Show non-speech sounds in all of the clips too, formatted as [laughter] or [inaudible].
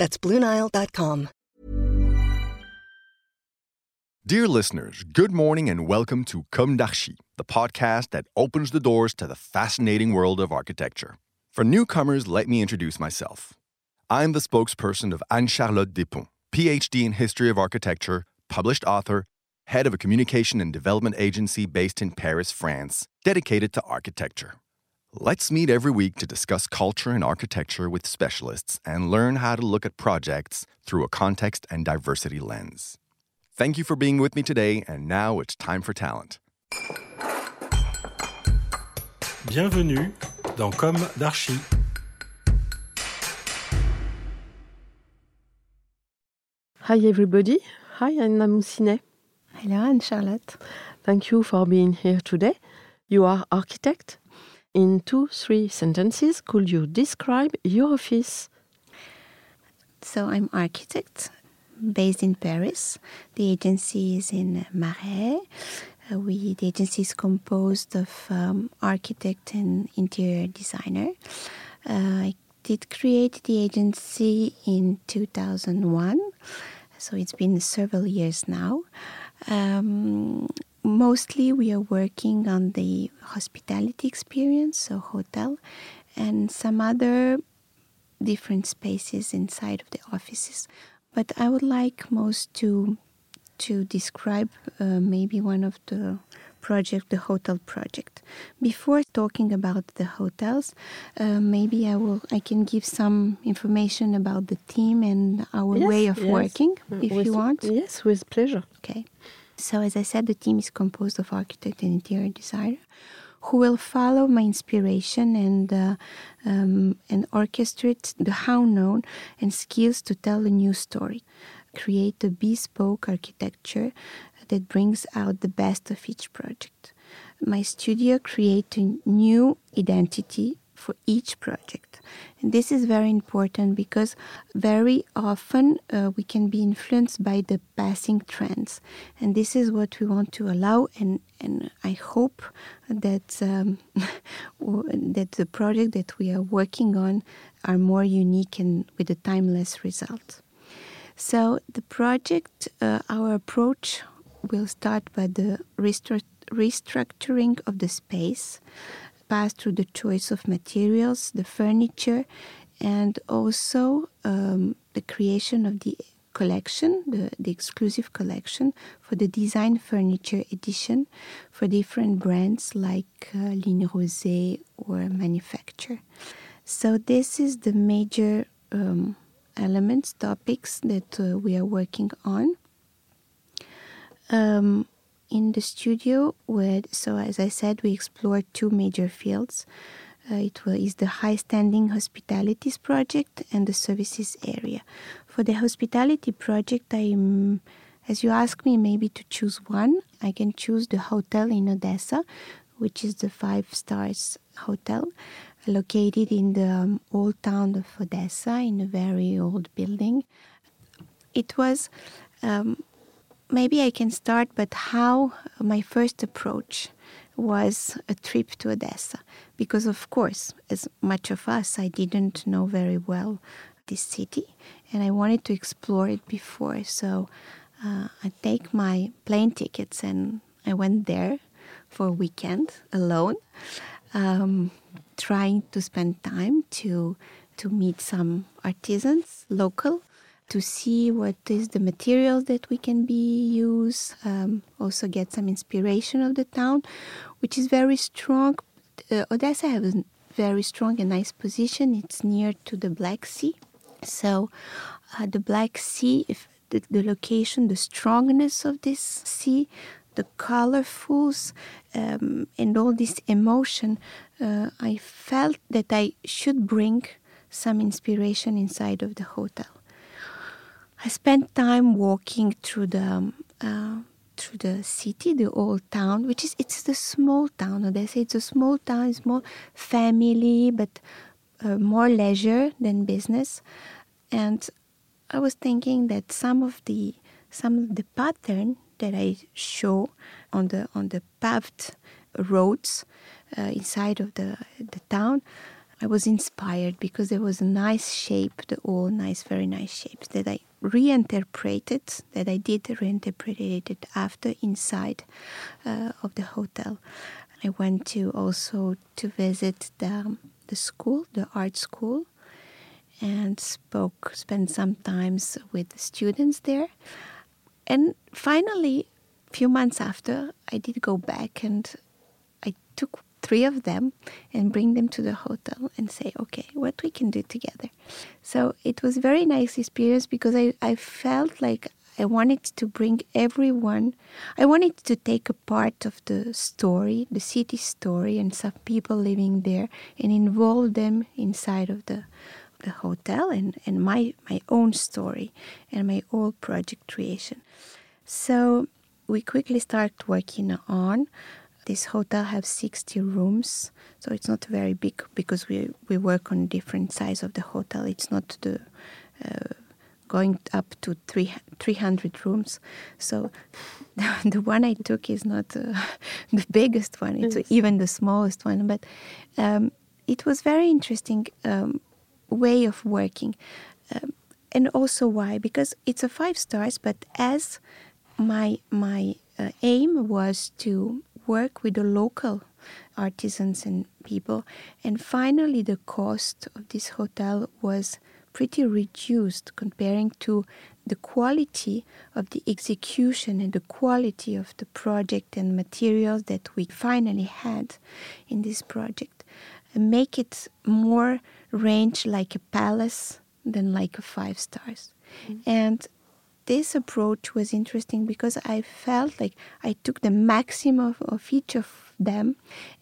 That's BlueNile.com. Dear listeners, good morning and welcome to Comme d'Archi, the podcast that opens the doors to the fascinating world of architecture. For newcomers, let me introduce myself. I'm the spokesperson of Anne Charlotte Despont, PhD in History of Architecture published author, head of a communication and development agency based in Paris, France, dedicated to architecture. Let's meet every week to discuss culture and architecture with specialists and learn how to look at projects through a context and diversity lens. Thank you for being with me today, and now it's time for talent. Bienvenue dans Comme d'Archi. Hi everybody, Hi, Anna Moussinet. Hello, Anne-Charlotte. Thank you for being here today. You are architect. In two, three sentences, could you describe your office? So I'm architect based in Paris. The agency is in Marais. Uh, we, the agency is composed of um, architect and interior designer. Uh, I did create the agency in 2001 so it's been several years now. Um, mostly we are working on the hospitality experience, so hotel, and some other different spaces inside of the offices. But I would like most to to describe uh, maybe one of the project, the hotel project. Before talking about the hotels, uh, maybe I will I can give some information about the team and our yes, way of yes. working, uh, if with, you want. Yes, with pleasure. Okay. So as I said, the team is composed of architect and interior designer who will follow my inspiration and uh, um, and orchestrate the how known and skills to tell a new story create a bespoke architecture that brings out the best of each project. My studio creates a new identity for each project. And this is very important because very often uh, we can be influenced by the passing trends. And this is what we want to allow. And, and I hope that, um, [laughs] that the project that we are working on are more unique and with a timeless result. So the project, uh, our approach will start by the restru- restructuring of the space, pass through the choice of materials, the furniture, and also um, the creation of the collection, the, the exclusive collection for the design furniture edition for different brands like uh, Ligne Roset or Manufacture. So this is the major um, elements, topics that uh, we are working on. Um, in the studio, where, so as I said, we explored two major fields. Uh, it is the high standing hospitalities project and the services area. For the hospitality project, I'm, as you ask me, maybe to choose one, I can choose the hotel in Odessa, which is the five stars hotel located in the um, old town of Odessa in a very old building. It was, um, maybe I can start, but how my first approach was a trip to Odessa. Because, of course, as much of us, I didn't know very well this city and I wanted to explore it before. So uh, I take my plane tickets and I went there for a weekend alone. Um, trying to spend time to to meet some artisans local to see what is the materials that we can be use um, also get some inspiration of the town which is very strong. Uh, odessa has a very strong and nice position. It's near to the black sea. So uh, the black sea if the, the location the strongness of this sea the colorfuls um, and all this emotion, uh, I felt that I should bring some inspiration inside of the hotel. I spent time walking through the um, uh, through the city, the old town, which is it's the small town. They say it's a small town, it's more family, but uh, more leisure than business. And I was thinking that some of the some of the pattern that I show on the on the paved roads uh, inside of the the town, I was inspired because there was a nice shape, the all nice, very nice shapes that I reinterpreted, that I did reinterpreted it after inside uh, of the hotel. I went to also to visit the the school, the art school, and spoke, spent some times with the students there. And finally, a few months after, I did go back and I took three of them and bring them to the hotel and say, okay, what we can do together. So it was very nice experience because I, I felt like I wanted to bring everyone, I wanted to take a part of the story, the city story, and some people living there and involve them inside of the, the hotel and, and my, my own story and my own project creation. So we quickly start working on this hotel has 60 rooms so it's not very big because we, we work on different size of the hotel it's not the uh, going up to three, 300 rooms. So the, [laughs] the one I took is not uh, [laughs] the biggest one, it's yes. even the smallest one. But um, it was very interesting um, way of working. Um, and also why? Because it's a five stars, but as my, my uh, aim was to work with the local artisans and people. And finally, the cost of this hotel was pretty reduced comparing to the quality of the execution and the quality of the project and materials that we finally had in this project and make it more range like a palace than like a five stars mm-hmm. and this approach was interesting because I felt like I took the maximum of, of each of them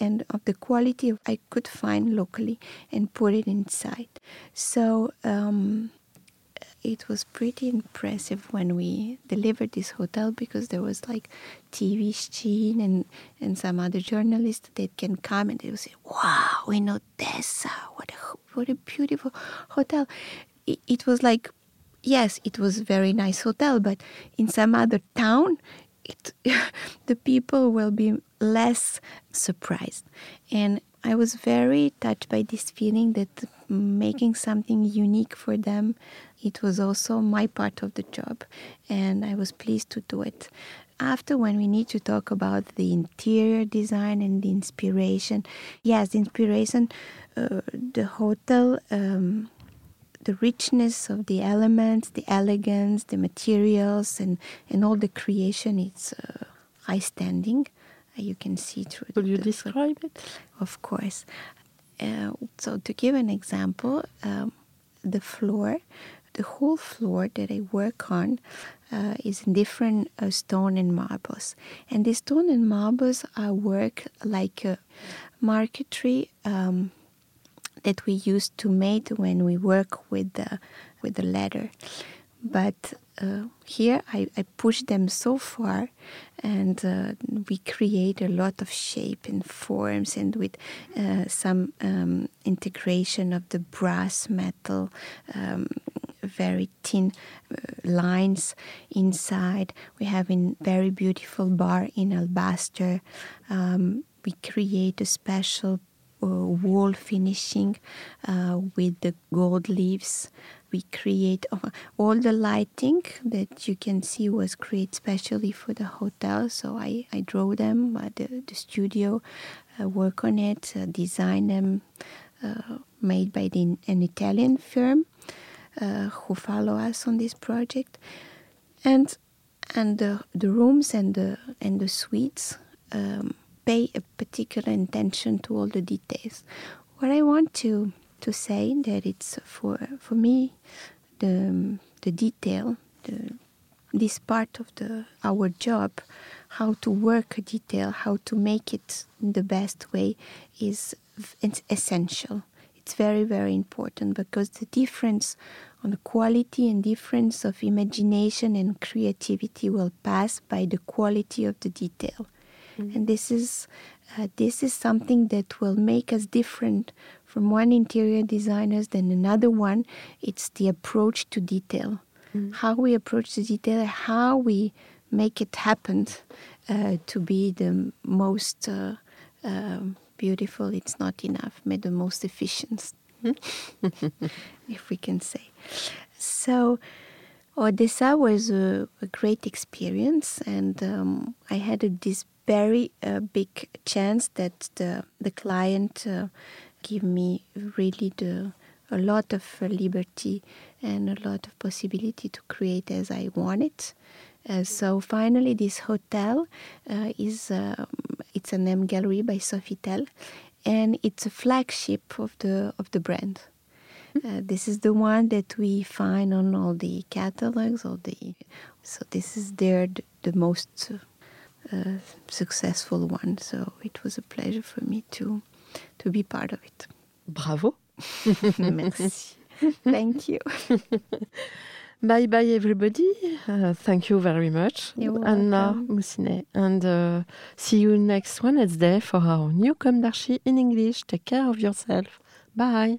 and of the quality I could find locally and put it inside. So um, it was pretty impressive when we delivered this hotel because there was like TV Sheen and, and some other journalists that can come and they will say, wow, in Odessa, what a, what a beautiful hotel. It, it was like yes, it was very nice hotel, but in some other town, it, [laughs] the people will be less surprised. And I was very touched by this feeling that making something unique for them, it was also my part of the job, and I was pleased to do it. After, when we need to talk about the interior design and the inspiration, yes, the inspiration, uh, the hotel. Um, the richness of the elements, the elegance, the materials, and, and all the creation, it's uh, high standing. Uh, you can see through. Will you describe it? Of course. Uh, so, to give an example, um, the floor, the whole floor that I work on uh, is in different uh, stone and marbles. And the stone and marbles are work like a marquetry um, that we used to make when we work with the with the leather. But uh, here I, I push them so far, and uh, we create a lot of shape and forms, and with uh, some um, integration of the brass metal. Um, very thin uh, lines inside. We have a very beautiful bar in alabaster. Um, we create a special wall finishing uh, with the gold leaves. We create uh, all the lighting that you can see was created specially for the hotel. So I, I draw them at the, the studio, uh, work on it, uh, design them, uh, made by the, an Italian firm who follow us on this project. And and the, the rooms and the and the suites um, pay a particular attention to all the details. What I want to to say that it's for for me the the detail, the, this part of the our job, how to work a detail, how to make it the best way is it's essential. It's very very important because the difference on the quality and difference of imagination and creativity will pass by the quality of the detail. Mm-hmm. And this is uh, this is something that will make us different from one interior designers than another one. It's the approach to detail, mm-hmm. how we approach the detail, how we make it happen uh, to be the most uh, um, beautiful. It's not enough, but the most efficient, [laughs] if we can say. So. Odessa was a, a great experience, and um, I had a, this very uh, big chance that the the client uh, give me really the a lot of uh, liberty and a lot of possibility to create as I wanted. Uh, so finally, this hotel uh, is um, it's an M Gallery by Sofitel, and it's a flagship of the of the brand. Hmm. Uh, this is the one that we find on all the catalogs, all the so this is there the, the most uh, successful one. So it was a pleasure for me to to be part of it. Bravo. [laughs] Merci. Thank you. [laughs] bye bye everybody. Uh, thank you very much. You're Anna Moussinet. And uh, see you next Wednesday for our new Comme d'Archi in English. Take care of yourself. Bye.